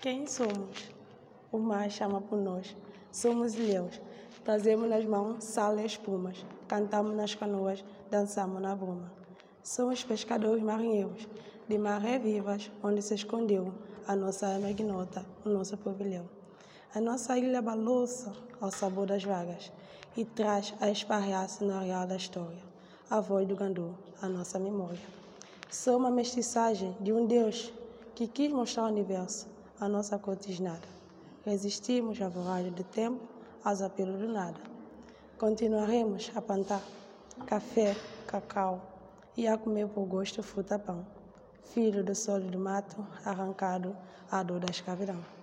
Quem somos? O mar chama por nós. Somos ilhéus. Trazemos nas mãos sal e espumas. Cantamos nas canoas, dançamos na bruma. Somos pescadores marinheiros, de maré vivas, onde se escondeu a nossa alma ignota, o nosso pavilhão. A nossa ilha balouça ao sabor das vagas e traz a esparrear-se no areal da história, a voz do gandô, a nossa memória. Sou uma mestiçagem de um Deus que quis mostrar ao universo a nossa cortisnada. Resistimos à voragem do tempo, aos apelos do nada. Continuaremos a plantar café, cacau e a comer por gosto fruta-pão, filho do sol e do mato, arrancado à dor da escravidão.